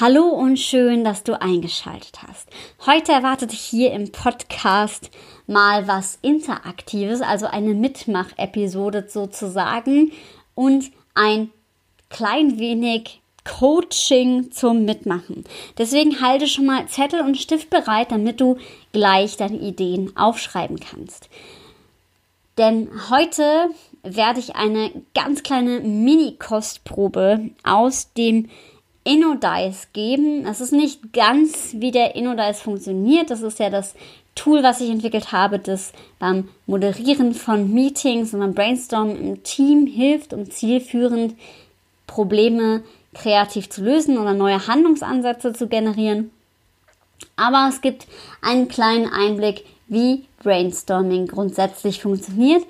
Hallo und schön, dass du eingeschaltet hast. Heute erwartet dich hier im Podcast mal was Interaktives, also eine Mitmach-Episode sozusagen und ein klein wenig Coaching zum Mitmachen. Deswegen halte schon mal Zettel und Stift bereit, damit du gleich deine Ideen aufschreiben kannst. Denn heute werde ich eine ganz kleine Mini-Kostprobe aus dem InnoDice geben. Es ist nicht ganz, wie der InnoDice funktioniert. Das ist ja das Tool, was ich entwickelt habe, das beim Moderieren von Meetings und beim Brainstormen im Team hilft, um zielführend Probleme kreativ zu lösen oder neue Handlungsansätze zu generieren. Aber es gibt einen kleinen Einblick, wie Brainstorming grundsätzlich funktioniert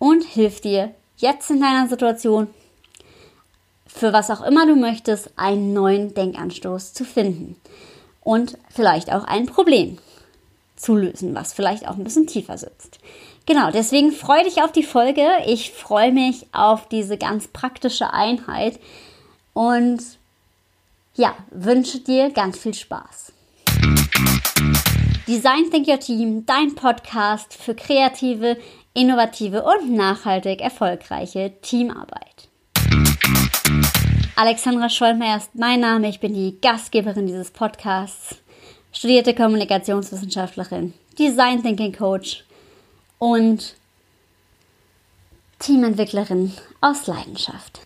und hilft dir jetzt in deiner Situation für was auch immer du möchtest, einen neuen Denkanstoß zu finden. Und vielleicht auch ein Problem zu lösen, was vielleicht auch ein bisschen tiefer sitzt. Genau, deswegen freue dich auf die Folge. Ich freue mich auf diese ganz praktische Einheit und ja, wünsche dir ganz viel Spaß. Design Think Your Team, dein Podcast für kreative, innovative und nachhaltig erfolgreiche Teamarbeit. Alexandra Schollmeier ist mein Name. Ich bin die Gastgeberin dieses Podcasts, studierte Kommunikationswissenschaftlerin, Design Thinking Coach und Teamentwicklerin aus Leidenschaft.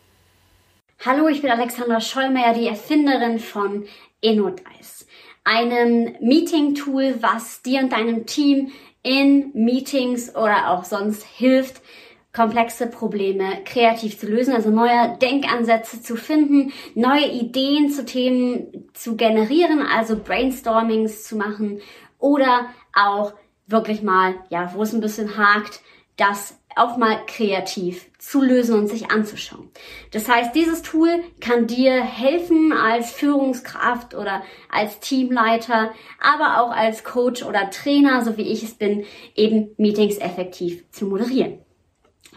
Hallo, ich bin Alexandra Schollmeier, die Erfinderin von InnoDice, einem Meeting-Tool, was dir und deinem Team in Meetings oder auch sonst hilft, komplexe Probleme kreativ zu lösen, also neue Denkansätze zu finden, neue Ideen zu Themen zu generieren, also Brainstormings zu machen oder auch wirklich mal, ja, wo es ein bisschen hakt, das auch mal kreativ zu lösen und sich anzuschauen. Das heißt, dieses Tool kann dir helfen als Führungskraft oder als Teamleiter, aber auch als Coach oder Trainer, so wie ich es bin, eben Meetings effektiv zu moderieren.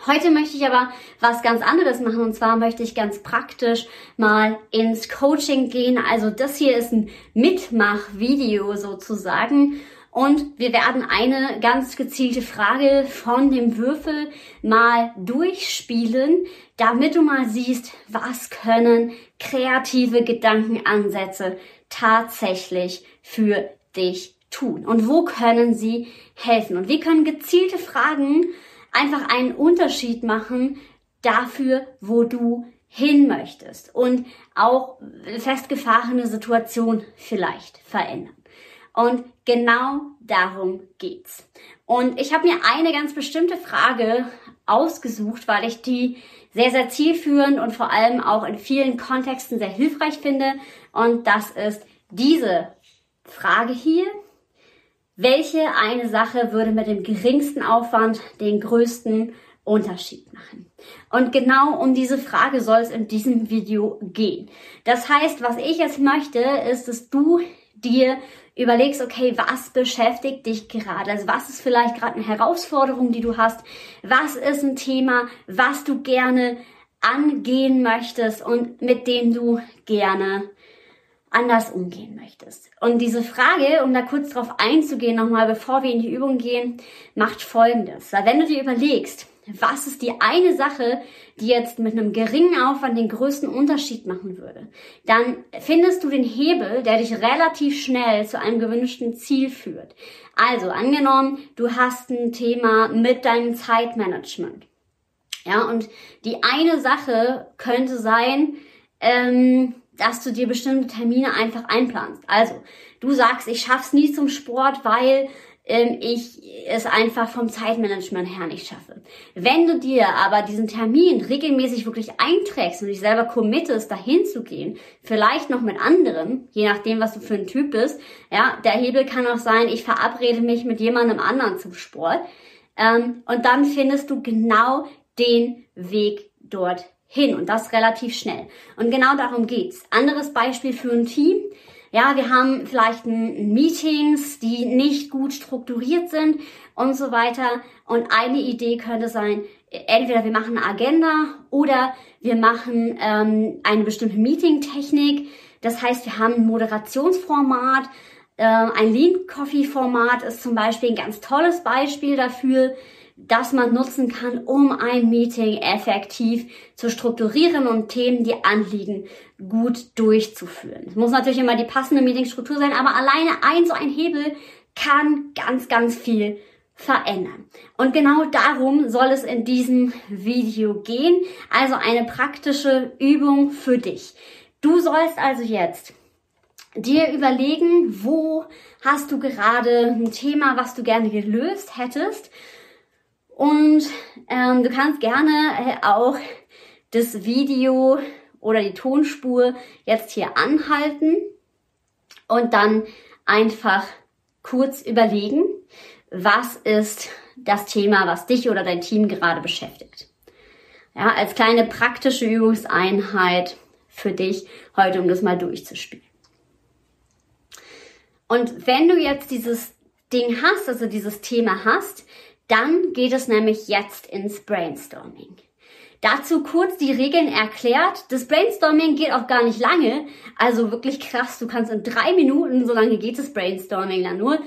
Heute möchte ich aber was ganz anderes machen. Und zwar möchte ich ganz praktisch mal ins Coaching gehen. Also das hier ist ein Mitmach-Video sozusagen. Und wir werden eine ganz gezielte Frage von dem Würfel mal durchspielen, damit du mal siehst, was können kreative Gedankenansätze tatsächlich für dich tun und wo können sie helfen. Und wie können gezielte Fragen einfach einen Unterschied machen dafür, wo du hin möchtest und auch festgefahrene Situation vielleicht verändern. Und genau darum geht's. Und ich habe mir eine ganz bestimmte Frage ausgesucht, weil ich die sehr, sehr zielführend und vor allem auch in vielen Kontexten sehr hilfreich finde. Und das ist diese Frage hier. Welche eine Sache würde mit dem geringsten Aufwand den größten Unterschied machen? Und genau um diese Frage soll es in diesem Video gehen. Das heißt, was ich jetzt möchte, ist, dass du dir überlegst, okay, was beschäftigt dich gerade? Also was ist vielleicht gerade eine Herausforderung, die du hast? Was ist ein Thema, was du gerne angehen möchtest und mit dem du gerne anders umgehen möchtest. Und diese Frage, um da kurz drauf einzugehen, nochmal bevor wir in die Übung gehen, macht folgendes. Weil wenn du dir überlegst, was ist die eine Sache, die jetzt mit einem geringen Aufwand den größten Unterschied machen würde, dann findest du den Hebel, der dich relativ schnell zu einem gewünschten Ziel führt. Also angenommen, du hast ein Thema mit deinem Zeitmanagement. Ja, und die eine Sache könnte sein, ähm, dass du dir bestimmte Termine einfach einplanst. Also, du sagst, ich schaff's nie zum Sport, weil ähm, ich es einfach vom Zeitmanagement her nicht schaffe. Wenn du dir aber diesen Termin regelmäßig wirklich einträgst und dich selber committest, dahin zu gehen, vielleicht noch mit anderen, je nachdem, was du für ein Typ bist, ja, der Hebel kann auch sein, ich verabrede mich mit jemandem anderen zum Sport, ähm, und dann findest du genau den Weg dort hin und das relativ schnell. Und genau darum geht's. Anderes Beispiel für ein Team. Ja, wir haben vielleicht Meetings, die nicht gut strukturiert sind und so weiter. Und eine Idee könnte sein, entweder wir machen eine Agenda oder wir machen ähm, eine bestimmte Meeting-Technik, Das heißt, wir haben ein Moderationsformat, äh, ein Lean Coffee Format ist zum Beispiel ein ganz tolles Beispiel dafür, das man nutzen kann, um ein Meeting effektiv zu strukturieren und Themen, die anliegen, gut durchzuführen. Es muss natürlich immer die passende Meetingstruktur sein, aber alleine ein so ein Hebel kann ganz, ganz viel verändern. Und genau darum soll es in diesem Video gehen. Also eine praktische Übung für dich. Du sollst also jetzt dir überlegen, wo hast du gerade ein Thema, was du gerne gelöst hättest und ähm, du kannst gerne äh, auch das Video oder die Tonspur jetzt hier anhalten und dann einfach kurz überlegen, was ist das Thema, was dich oder dein Team gerade beschäftigt. Ja, als kleine praktische Übungseinheit für dich heute, um das mal durchzuspielen. Und wenn du jetzt dieses Ding hast, also dieses Thema hast, dann geht es nämlich jetzt ins Brainstorming. Dazu kurz die Regeln erklärt. Das Brainstorming geht auch gar nicht lange. Also wirklich krass. Du kannst in drei Minuten, so lange geht das Brainstorming dann nur,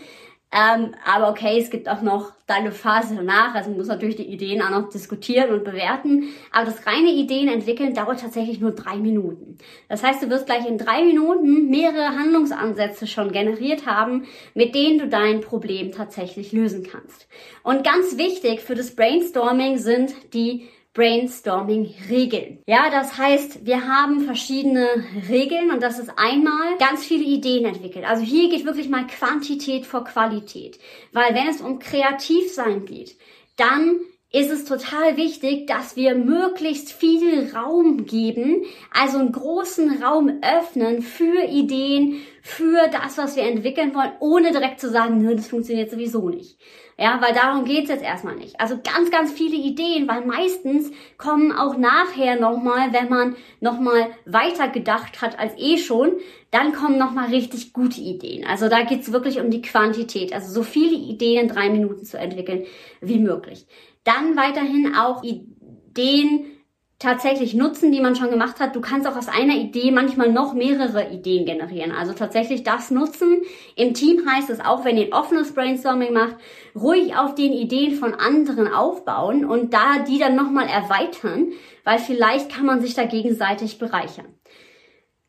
ähm, aber okay, es gibt auch noch deine Phase danach. Also man muss natürlich die Ideen auch noch diskutieren und bewerten. Aber das reine Ideen entwickeln dauert tatsächlich nur drei Minuten. Das heißt, du wirst gleich in drei Minuten mehrere Handlungsansätze schon generiert haben, mit denen du dein Problem tatsächlich lösen kannst. Und ganz wichtig für das Brainstorming sind die Brainstorming-Regeln. Ja, das heißt, wir haben verschiedene Regeln und das ist einmal ganz viele Ideen entwickelt. Also hier geht wirklich mal Quantität vor Qualität. Weil wenn es um Kreativsein geht, dann ist es total wichtig, dass wir möglichst viel Raum geben, also einen großen Raum öffnen für Ideen, für das, was wir entwickeln wollen, ohne direkt zu sagen, nö, das funktioniert sowieso nicht. Ja, weil darum geht's jetzt erstmal nicht. Also ganz, ganz viele Ideen, weil meistens kommen auch nachher nochmal, wenn man nochmal weiter gedacht hat als eh schon, dann kommen nochmal richtig gute Ideen. Also da geht's wirklich um die Quantität. Also so viele Ideen in drei Minuten zu entwickeln wie möglich. Dann weiterhin auch Ideen tatsächlich nutzen, die man schon gemacht hat. Du kannst auch aus einer Idee manchmal noch mehrere Ideen generieren. Also tatsächlich das nutzen. Im Team heißt es auch, wenn ihr ein offenes Brainstorming macht, ruhig auf den Ideen von anderen aufbauen und da die dann nochmal erweitern, weil vielleicht kann man sich da gegenseitig bereichern.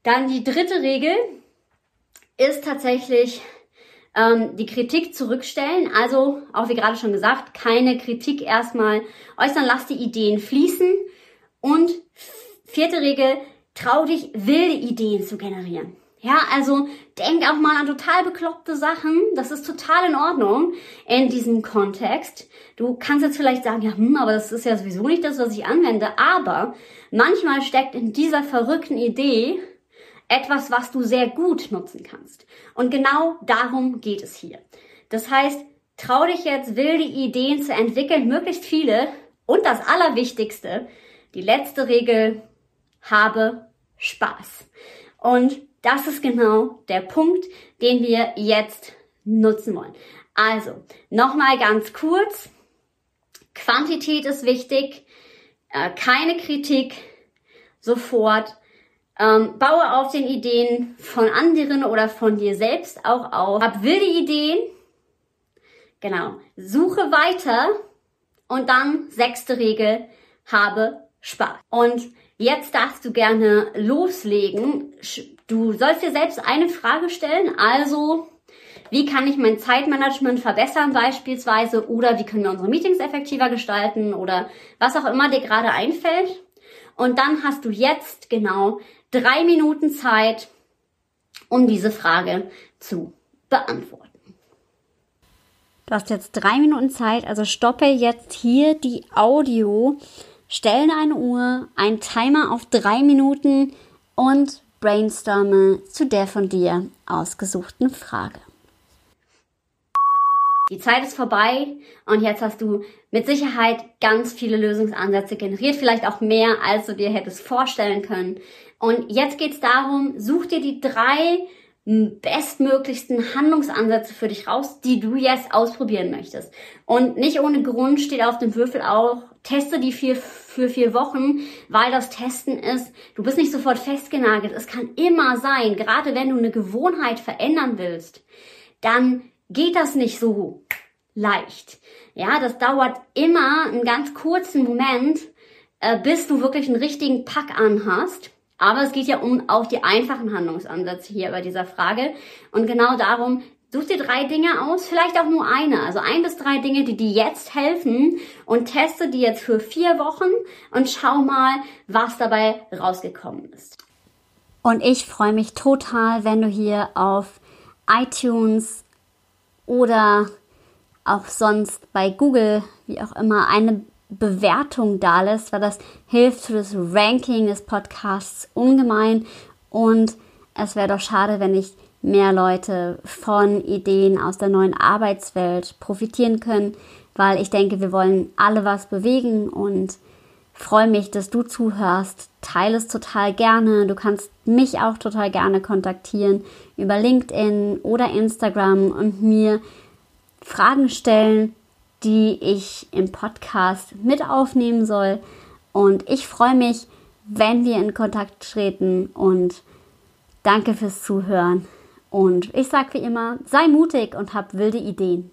Dann die dritte Regel ist tatsächlich ähm, die Kritik zurückstellen. Also, auch wie gerade schon gesagt, keine Kritik erstmal äußern, lass die Ideen fließen und vierte Regel, trau dich, wilde Ideen zu generieren. Ja, also denk auch mal an total bekloppte Sachen. Das ist total in Ordnung in diesem Kontext. Du kannst jetzt vielleicht sagen, ja, hm, aber das ist ja sowieso nicht das, was ich anwende. Aber manchmal steckt in dieser verrückten Idee etwas, was du sehr gut nutzen kannst. Und genau darum geht es hier. Das heißt, trau dich jetzt, wilde Ideen zu entwickeln, möglichst viele. Und das Allerwichtigste, die letzte Regel, habe Spaß. Und das ist genau der Punkt, den wir jetzt nutzen wollen. Also, nochmal ganz kurz. Quantität ist wichtig, äh, keine Kritik sofort. Ähm, baue auf den Ideen von anderen oder von dir selbst auch auf. Hab wilde Ideen. Genau. Suche weiter. Und dann sechste Regel. Habe Spaß. Und jetzt darfst du gerne loslegen. Du sollst dir selbst eine Frage stellen, also wie kann ich mein Zeitmanagement verbessern beispielsweise oder wie können wir unsere Meetings effektiver gestalten oder was auch immer dir gerade einfällt. Und dann hast du jetzt genau drei Minuten Zeit, um diese Frage zu beantworten. Du hast jetzt drei Minuten Zeit, also stoppe jetzt hier die Audio Stelle eine Uhr, einen Timer auf drei Minuten und brainstorme zu der von dir ausgesuchten Frage. Die Zeit ist vorbei und jetzt hast du mit Sicherheit ganz viele Lösungsansätze generiert, vielleicht auch mehr, als du dir hättest vorstellen können. Und jetzt geht es darum, such dir die drei bestmöglichsten Handlungsansätze für dich raus, die du jetzt ausprobieren möchtest. Und nicht ohne Grund steht auf dem Würfel auch teste die vier, für vier Wochen, weil das Testen ist, du bist nicht sofort festgenagelt. Es kann immer sein, gerade wenn du eine Gewohnheit verändern willst, dann geht das nicht so leicht. Ja, das dauert immer einen ganz kurzen Moment, äh, bis du wirklich einen richtigen Pack anhast. Aber es geht ja um auch die einfachen Handlungsansätze hier bei dieser Frage. Und genau darum, such dir drei Dinge aus, vielleicht auch nur eine. Also ein bis drei Dinge, die dir jetzt helfen und teste die jetzt für vier Wochen und schau mal, was dabei rausgekommen ist. Und ich freue mich total, wenn du hier auf iTunes oder auch sonst bei Google, wie auch immer, eine Bewertung da lässt, weil das hilft für das Ranking des Podcasts ungemein. Und es wäre doch schade, wenn nicht mehr Leute von Ideen aus der neuen Arbeitswelt profitieren können, weil ich denke, wir wollen alle was bewegen und freue mich, dass du zuhörst. Teile es total gerne. Du kannst mich auch total gerne kontaktieren über LinkedIn oder Instagram und mir Fragen stellen, die ich im Podcast mit aufnehmen soll. Und ich freue mich, wenn wir in Kontakt treten und danke fürs Zuhören. Und ich sage wie immer, sei mutig und hab wilde Ideen.